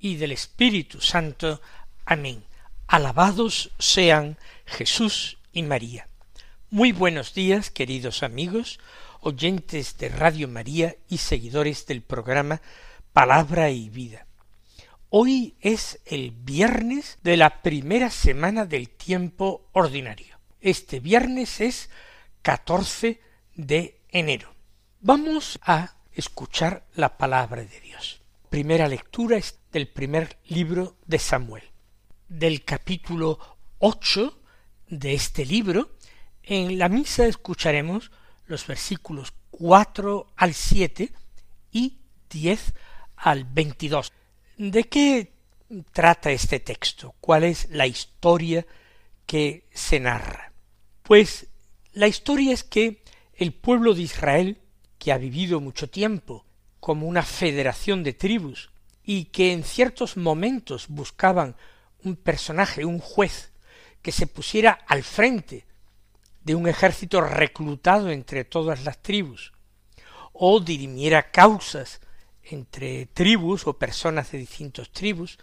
y del Espíritu Santo. Amén. Alabados sean Jesús y María. Muy buenos días, queridos amigos, oyentes de Radio María y seguidores del programa Palabra y Vida. Hoy es el viernes de la primera semana del tiempo ordinario. Este viernes es 14 de enero. Vamos a escuchar la palabra de Dios. Primera lectura del primer libro de Samuel. Del capítulo ocho de este libro, en la misa escucharemos los versículos cuatro al siete y diez al veintidós. ¿De qué trata este texto? ¿Cuál es la historia que se narra? Pues la historia es que el pueblo de Israel que ha vivido mucho tiempo como una federación de tribus y que en ciertos momentos buscaban un personaje, un juez, que se pusiera al frente de un ejército reclutado entre todas las tribus, o dirimiera causas entre tribus o personas de distintos tribus,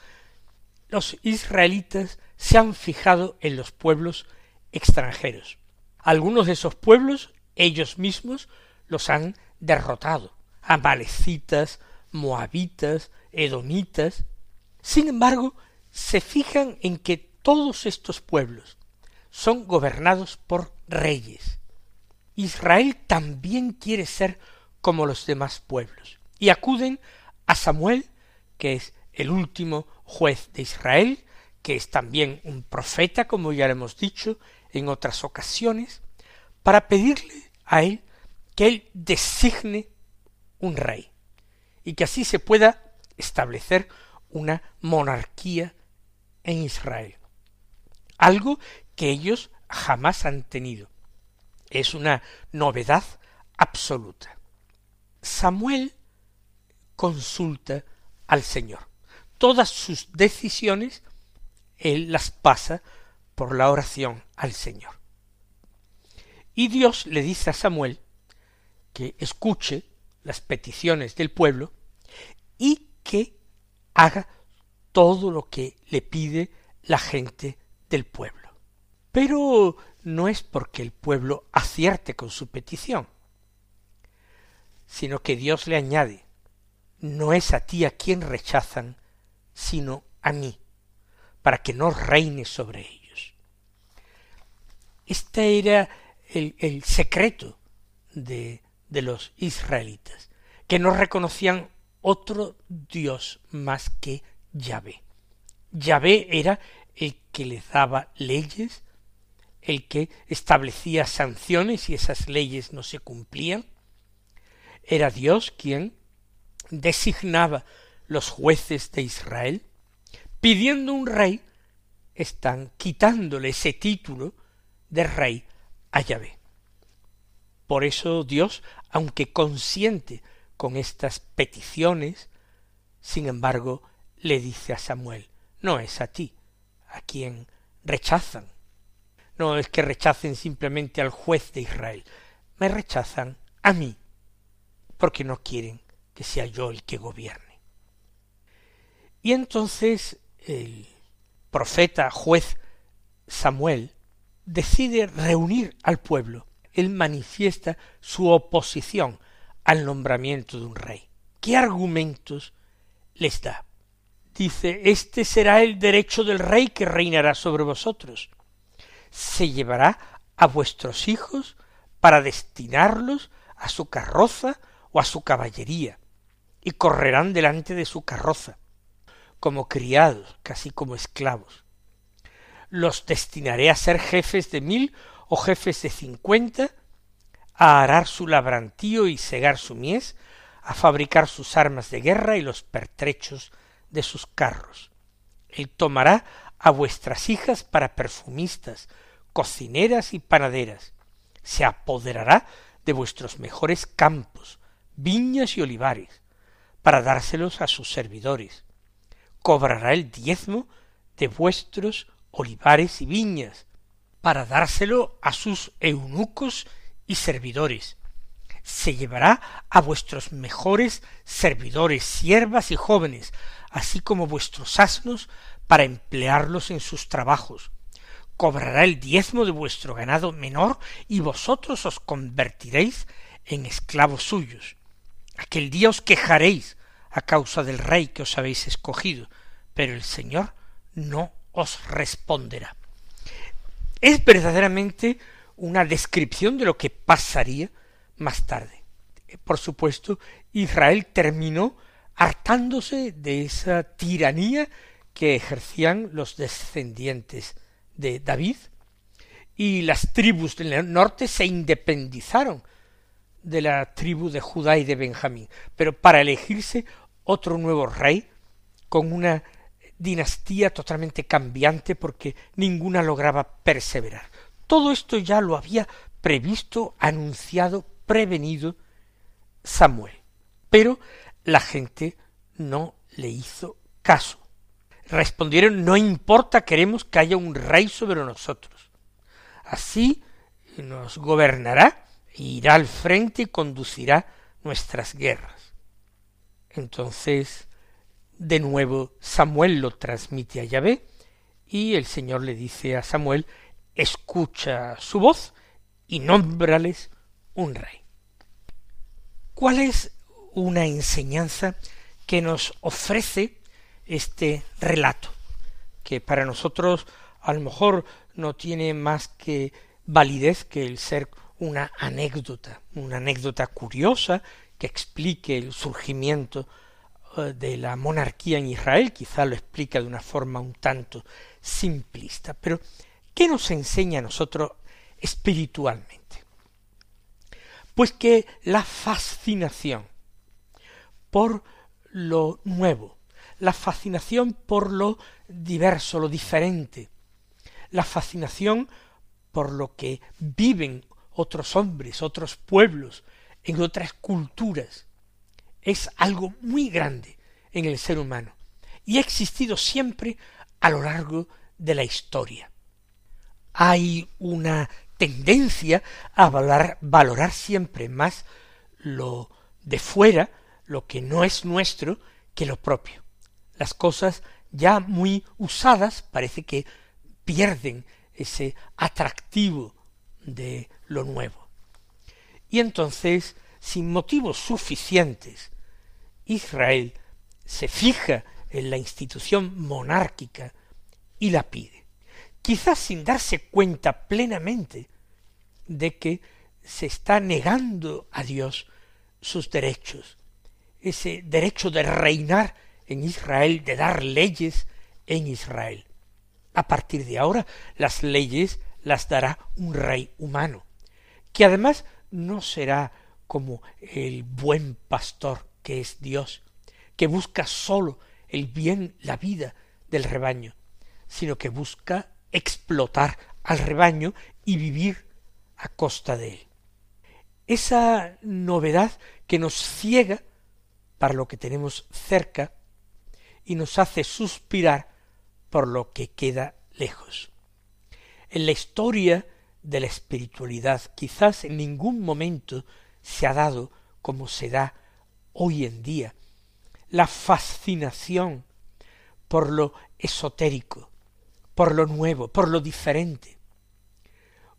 los israelitas se han fijado en los pueblos extranjeros. Algunos de esos pueblos ellos mismos los han derrotado, amalecitas, moabitas, edomitas. Sin embargo, se fijan en que todos estos pueblos son gobernados por reyes. Israel también quiere ser como los demás pueblos, y acuden a Samuel, que es el último juez de Israel, que es también un profeta, como ya hemos dicho en otras ocasiones, para pedirle a él que él designe un rey y que así se pueda establecer una monarquía en Israel. Algo que ellos jamás han tenido. Es una novedad absoluta. Samuel consulta al Señor. Todas sus decisiones él las pasa por la oración al Señor. Y Dios le dice a Samuel que escuche las peticiones del pueblo y que haga todo lo que le pide la gente del pueblo. Pero no es porque el pueblo acierte con su petición, sino que Dios le añade, no es a ti a quien rechazan, sino a mí, para que no reine sobre ellos. Este era el, el secreto de de los israelitas, que no reconocían otro Dios más que Yahvé. Yahvé era el que les daba leyes, el que establecía sanciones y esas leyes no se cumplían. Era Dios quien designaba los jueces de Israel, pidiendo un rey, están quitándole ese título de rey a Yahvé. Por eso Dios, aunque consiente con estas peticiones, sin embargo, le dice a Samuel, no es a ti a quien rechazan. No es que rechacen simplemente al juez de Israel, me rechazan a mí, porque no quieren que sea yo el que gobierne. Y entonces el profeta juez Samuel decide reunir al pueblo él manifiesta su oposición al nombramiento de un rey. ¿Qué argumentos les da? Dice, este será el derecho del rey que reinará sobre vosotros. Se llevará a vuestros hijos para destinarlos a su carroza o a su caballería, y correrán delante de su carroza, como criados, casi como esclavos. Los destinaré a ser jefes de mil o jefes de cincuenta, a arar su labrantío y segar su mies, a fabricar sus armas de guerra y los pertrechos de sus carros. Él tomará a vuestras hijas para perfumistas, cocineras y panaderas. Se apoderará de vuestros mejores campos, viñas y olivares, para dárselos a sus servidores. Cobrará el diezmo de vuestros olivares y viñas, para dárselo a sus eunucos y servidores. Se llevará a vuestros mejores servidores, siervas y jóvenes, así como vuestros asnos, para emplearlos en sus trabajos. Cobrará el diezmo de vuestro ganado menor, y vosotros os convertiréis en esclavos suyos. Aquel día os quejaréis a causa del rey que os habéis escogido, pero el Señor no os responderá. Es verdaderamente una descripción de lo que pasaría más tarde. Por supuesto, Israel terminó hartándose de esa tiranía que ejercían los descendientes de David, y las tribus del norte se independizaron de la tribu de Judá y de Benjamín, pero para elegirse otro nuevo rey con una dinastía totalmente cambiante porque ninguna lograba perseverar. Todo esto ya lo había previsto, anunciado, prevenido Samuel. Pero la gente no le hizo caso. Respondieron, no importa, queremos que haya un rey sobre nosotros. Así nos gobernará, irá al frente y conducirá nuestras guerras. Entonces de nuevo Samuel lo transmite a Yahvé y el Señor le dice a Samuel escucha su voz y nómbrales un rey. ¿Cuál es una enseñanza que nos ofrece este relato? Que para nosotros a lo mejor no tiene más que validez que el ser una anécdota, una anécdota curiosa que explique el surgimiento eh, de la monarquía en Israel, quizá lo explica de una forma un tanto simplista, pero ¿qué nos enseña a nosotros espiritualmente? Pues que la fascinación por lo nuevo, la fascinación por lo diverso, lo diferente, la fascinación por lo que viven otros hombres, otros pueblos, en otras culturas, es algo muy grande en el ser humano y ha existido siempre a lo largo de la historia. Hay una tendencia a valorar, valorar siempre más lo de fuera, lo que no es nuestro, que lo propio. Las cosas ya muy usadas parece que pierden ese atractivo de lo nuevo. Y entonces, sin motivos suficientes, Israel se fija en la institución monárquica y la pide, quizás sin darse cuenta plenamente de que se está negando a Dios sus derechos, ese derecho de reinar en Israel, de dar leyes en Israel. A partir de ahora las leyes las dará un rey humano, que además no será como el buen pastor que es Dios, que busca sólo el bien, la vida del rebaño, sino que busca explotar al rebaño y vivir a costa de él. Esa novedad que nos ciega para lo que tenemos cerca y nos hace suspirar por lo que queda lejos. En la historia de la espiritualidad quizás en ningún momento se ha dado como se da hoy en día, la fascinación por lo esotérico, por lo nuevo, por lo diferente.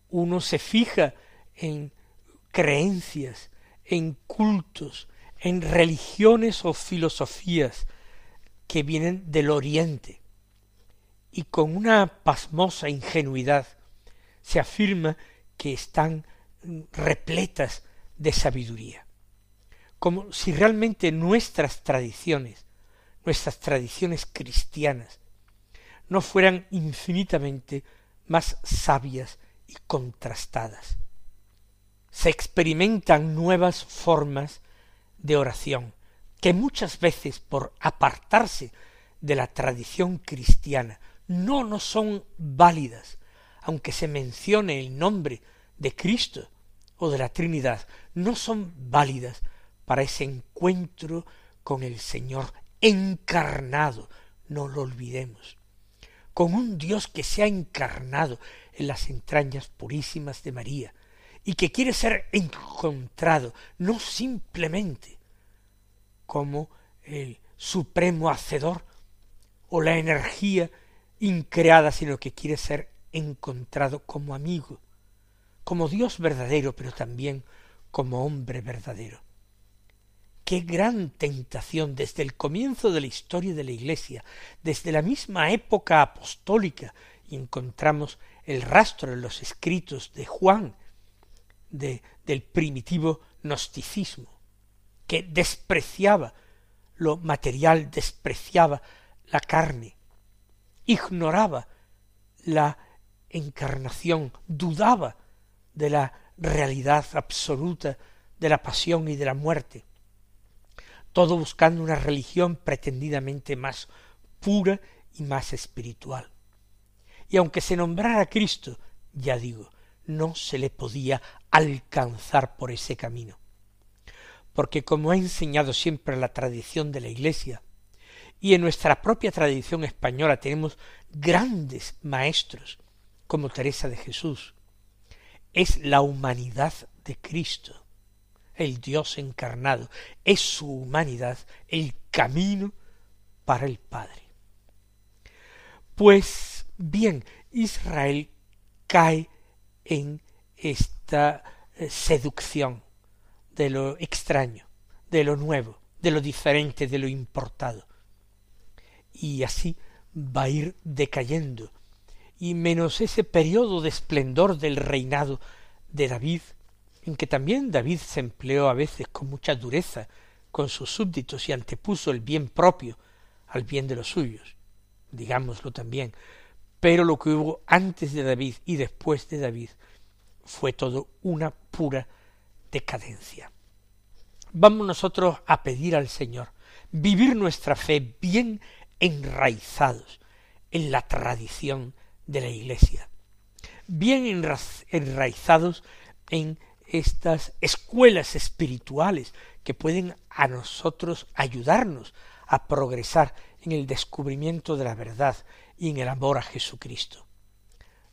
Uno se fija en creencias, en cultos, en religiones o filosofías que vienen del oriente, y con una pasmosa ingenuidad se afirma que están repletas de sabiduría como si realmente nuestras tradiciones, nuestras tradiciones cristianas, no fueran infinitamente más sabias y contrastadas. Se experimentan nuevas formas de oración, que muchas veces por apartarse de la tradición cristiana no no son válidas, aunque se mencione el nombre de Cristo o de la Trinidad, no son válidas para ese encuentro con el Señor encarnado, no lo olvidemos, con un Dios que se ha encarnado en las entrañas purísimas de María, y que quiere ser encontrado no simplemente como el supremo hacedor o la energía increada, sino que quiere ser encontrado como amigo, como Dios verdadero, pero también como hombre verdadero. Qué gran tentación desde el comienzo de la historia de la Iglesia, desde la misma época apostólica, encontramos el rastro en los escritos de Juan de, del primitivo gnosticismo, que despreciaba lo material, despreciaba la carne, ignoraba la encarnación, dudaba de la realidad absoluta de la pasión y de la muerte, todo buscando una religión pretendidamente más pura y más espiritual. Y aunque se nombrara Cristo, ya digo, no se le podía alcanzar por ese camino. Porque como ha enseñado siempre la tradición de la Iglesia, y en nuestra propia tradición española tenemos grandes maestros, como Teresa de Jesús, es la humanidad de Cristo, el Dios encarnado, es su humanidad el camino para el Padre. Pues bien, Israel cae en esta eh, seducción de lo extraño, de lo nuevo, de lo diferente, de lo importado. Y así va a ir decayendo, y menos ese periodo de esplendor del reinado de David, en que también David se empleó a veces con mucha dureza con sus súbditos y antepuso el bien propio al bien de los suyos, digámoslo también, pero lo que hubo antes de David y después de David fue todo una pura decadencia. Vamos nosotros a pedir al Señor vivir nuestra fe bien enraizados en la tradición de la Iglesia, bien enraizados en estas escuelas espirituales que pueden a nosotros ayudarnos a progresar en el descubrimiento de la verdad y en el amor a Jesucristo.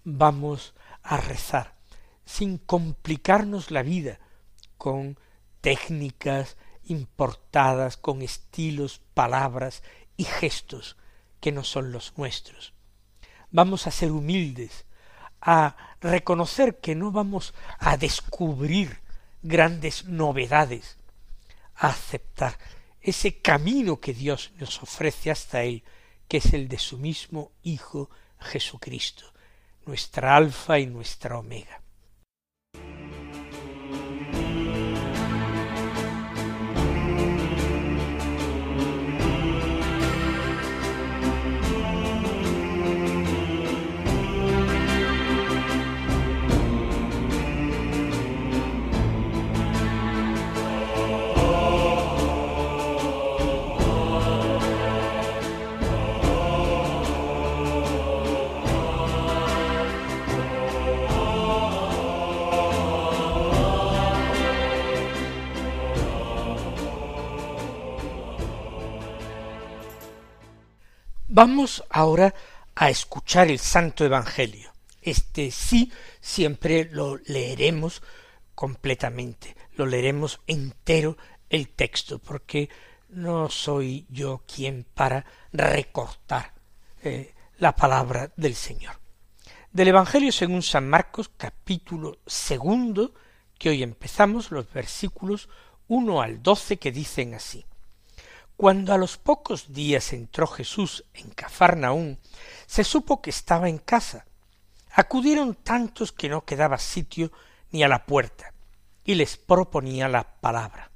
Vamos a rezar sin complicarnos la vida con técnicas importadas, con estilos, palabras y gestos que no son los nuestros. Vamos a ser humildes, a reconocer que no vamos a descubrir grandes novedades, a aceptar ese camino que Dios nos ofrece hasta Él, que es el de su mismo Hijo Jesucristo, nuestra alfa y nuestra omega. Vamos ahora a escuchar el Santo Evangelio. Este sí siempre lo leeremos completamente, lo leeremos entero el texto, porque no soy yo quien para recortar eh, la palabra del Señor. Del Evangelio según San Marcos, capítulo segundo, que hoy empezamos, los versículos uno al doce que dicen así. Cuando a los pocos días entró Jesús en Cafarnaún, se supo que estaba en casa. Acudieron tantos que no quedaba sitio ni a la puerta, y les proponía la palabra.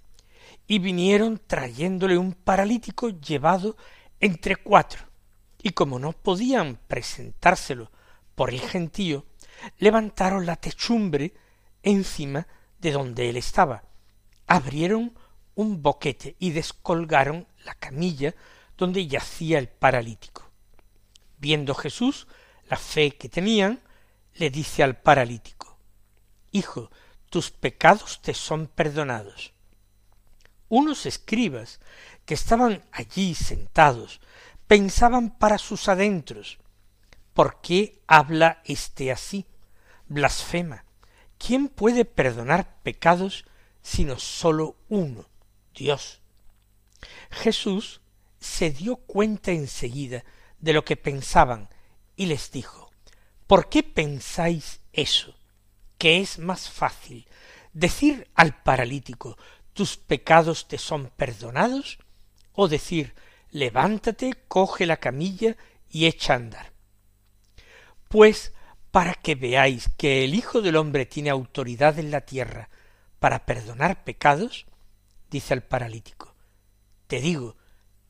Y vinieron trayéndole un paralítico llevado entre cuatro, y como no podían presentárselo por el gentío, levantaron la techumbre encima de donde él estaba, abrieron un boquete y descolgaron la camilla donde yacía el paralítico. Viendo Jesús la fe que tenían, le dice al paralítico, Hijo, tus pecados te son perdonados. Unos escribas que estaban allí sentados pensaban para sus adentros, ¿por qué habla éste así? Blasfema. ¿Quién puede perdonar pecados sino sólo uno, Dios? Jesús se dio cuenta enseguida de lo que pensaban y les dijo, ¿por qué pensáis eso? Que es más fácil decir al paralítico, tus pecados te son perdonados, o decir, levántate, coge la camilla y echa a andar. Pues para que veáis que el Hijo del hombre tiene autoridad en la tierra para perdonar pecados, dice al paralítico, te digo,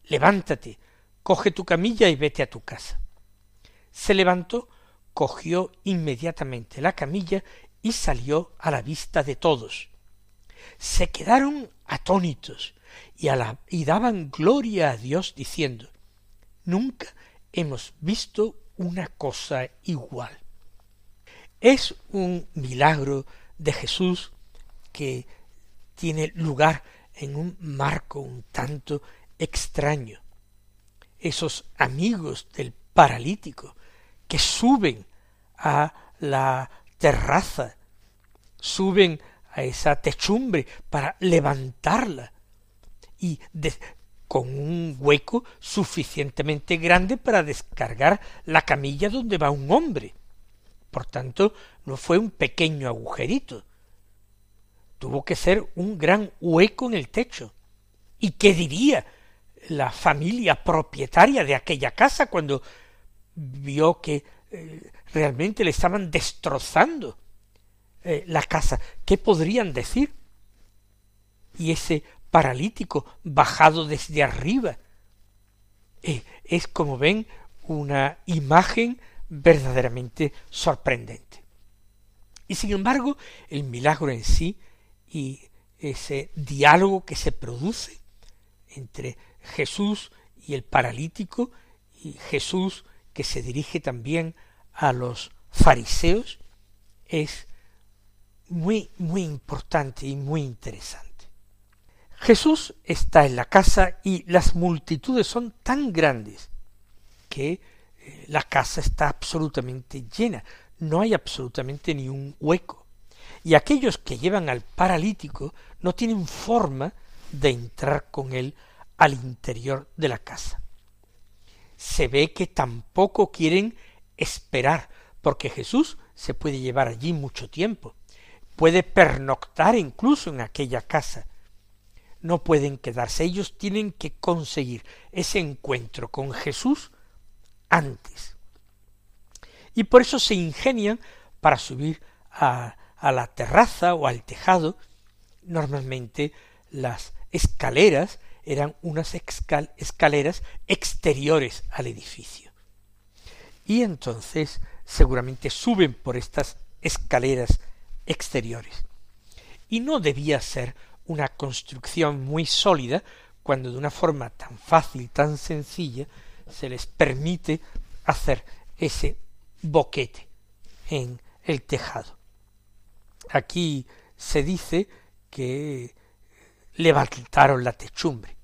levántate, coge tu camilla y vete a tu casa. Se levantó, cogió inmediatamente la camilla y salió a la vista de todos. Se quedaron atónitos y, y daban gloria a Dios diciendo, nunca hemos visto una cosa igual. Es un milagro de Jesús que tiene lugar en un marco un tanto extraño. Esos amigos del paralítico que suben a la terraza, suben a esa techumbre para levantarla y con un hueco suficientemente grande para descargar la camilla donde va un hombre. Por tanto, no fue un pequeño agujerito. Tuvo que ser un gran hueco en el techo. ¿Y qué diría la familia propietaria de aquella casa cuando vio que eh, realmente le estaban destrozando eh, la casa? ¿Qué podrían decir? Y ese paralítico bajado desde arriba. Eh, es como ven una imagen verdaderamente sorprendente. Y sin embargo, el milagro en sí y ese diálogo que se produce entre Jesús y el paralítico y Jesús que se dirige también a los fariseos es muy muy importante y muy interesante. Jesús está en la casa y las multitudes son tan grandes que eh, la casa está absolutamente llena, no hay absolutamente ni un hueco. Y aquellos que llevan al paralítico no tienen forma de entrar con él al interior de la casa. Se ve que tampoco quieren esperar, porque Jesús se puede llevar allí mucho tiempo, puede pernoctar incluso en aquella casa, no pueden quedarse, ellos tienen que conseguir ese encuentro con Jesús antes. Y por eso se ingenian para subir a, a la terraza o al tejado. Normalmente las escaleras eran unas escaleras exteriores al edificio. Y entonces seguramente suben por estas escaleras exteriores. Y no debía ser una construcción muy sólida cuando de una forma tan fácil, tan sencilla, se les permite hacer ese boquete en el tejado. Aquí se dice que levantaron la techumbre.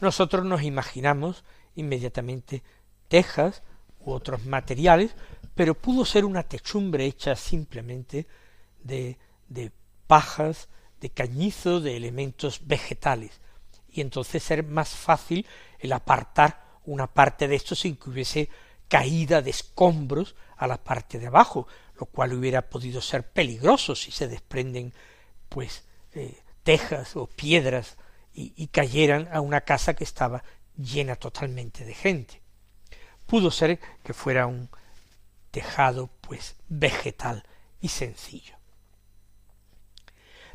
Nosotros nos imaginamos inmediatamente tejas u otros materiales, pero pudo ser una techumbre hecha simplemente de, de pajas, de cañizo, de elementos vegetales, y entonces ser más fácil el apartar una parte de esto sin que hubiese caída de escombros a la parte de abajo, lo cual hubiera podido ser peligroso si se desprenden pues eh, tejas o piedras y, y cayeran a una casa que estaba llena totalmente de gente. Pudo ser que fuera un tejado pues vegetal y sencillo.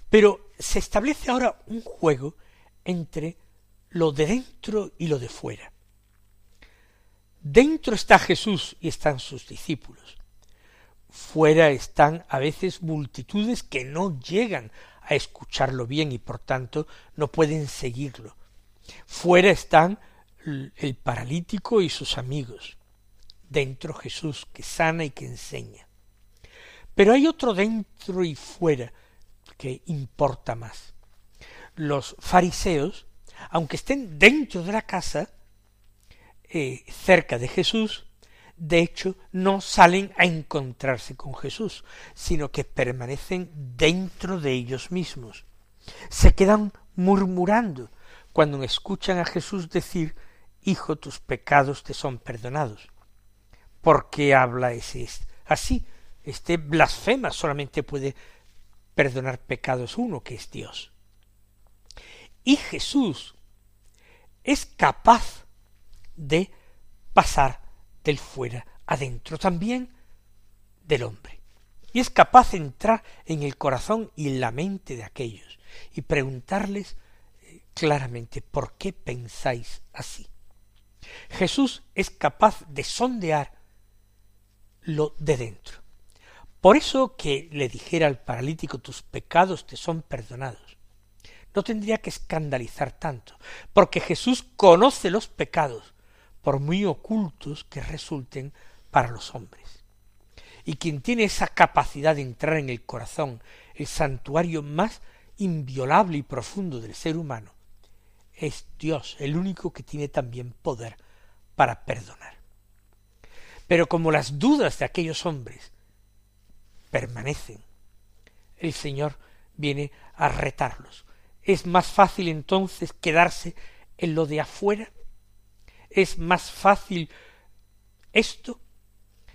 Pero se establece ahora un juego entre lo de dentro y lo de fuera. Dentro está Jesús y están sus discípulos. Fuera están a veces multitudes que no llegan a escucharlo bien y por tanto no pueden seguirlo. Fuera están el paralítico y sus amigos. Dentro Jesús que sana y que enseña. Pero hay otro dentro y fuera que importa más. Los fariseos, aunque estén dentro de la casa, eh, cerca de Jesús, de hecho no salen a encontrarse con Jesús, sino que permanecen dentro de ellos mismos. Se quedan murmurando cuando escuchan a Jesús decir Hijo, tus pecados te son perdonados. ¿Por qué habla ese así? Este blasfema solamente puede perdonar pecados uno, que es Dios. Y Jesús es capaz de pasar del fuera adentro también del hombre. Y es capaz de entrar en el corazón y en la mente de aquellos y preguntarles eh, claramente por qué pensáis así. Jesús es capaz de sondear lo de dentro. Por eso que le dijera al paralítico tus pecados te son perdonados. No tendría que escandalizar tanto, porque Jesús conoce los pecados, por muy ocultos que resulten para los hombres. Y quien tiene esa capacidad de entrar en el corazón, el santuario más inviolable y profundo del ser humano, es Dios, el único que tiene también poder para perdonar. Pero como las dudas de aquellos hombres permanecen, el Señor viene a retarlos. Es más fácil entonces quedarse en lo de afuera. Es más fácil esto.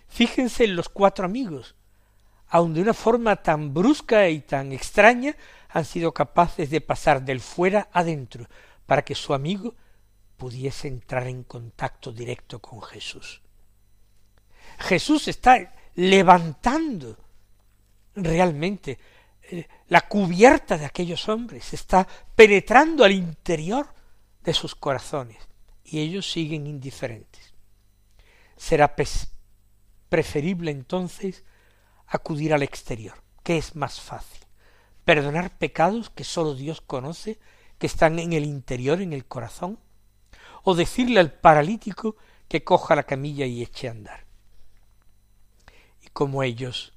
Fíjense en los cuatro amigos, aun de una forma tan brusca y tan extraña, han sido capaces de pasar del fuera adentro para que su amigo pudiese entrar en contacto directo con Jesús. Jesús está levantando realmente eh, la cubierta de aquellos hombres, está penetrando al interior de sus corazones y ellos siguen indiferentes. Será preferible entonces acudir al exterior, que es más fácil, perdonar pecados que sólo Dios conoce, que están en el interior, en el corazón, o decirle al paralítico que coja la camilla y eche a andar. Y como ellos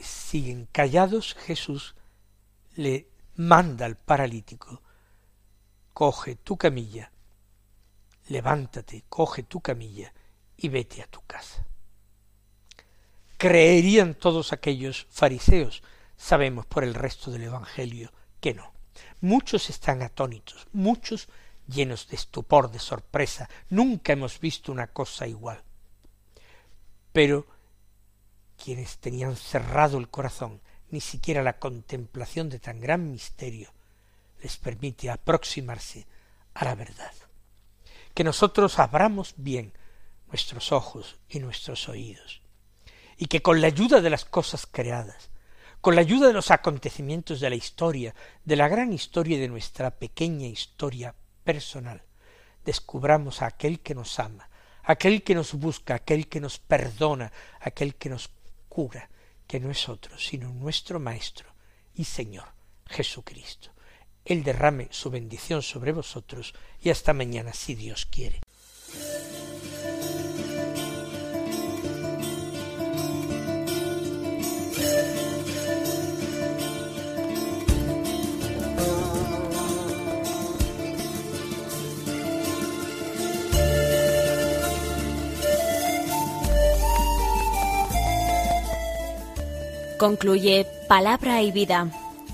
siguen callados, Jesús le manda al paralítico, coge tu camilla, levántate, coge tu camilla y vete a tu casa. Creerían todos aquellos fariseos, sabemos por el resto del Evangelio que no. Muchos están atónitos, muchos llenos de estupor, de sorpresa. Nunca hemos visto una cosa igual. Pero quienes tenían cerrado el corazón, ni siquiera la contemplación de tan gran misterio les permite aproximarse a la verdad. Que nosotros abramos bien nuestros ojos y nuestros oídos, y que con la ayuda de las cosas creadas, con la ayuda de los acontecimientos de la historia, de la gran historia de nuestra pequeña historia personal, descubramos a aquel que nos ama, aquel que nos busca, aquel que nos perdona, aquel que nos cura, que no es otro, sino nuestro Maestro y Señor Jesucristo. Él derrame su bendición sobre vosotros y hasta mañana si Dios quiere. Concluye Palabra y Vida,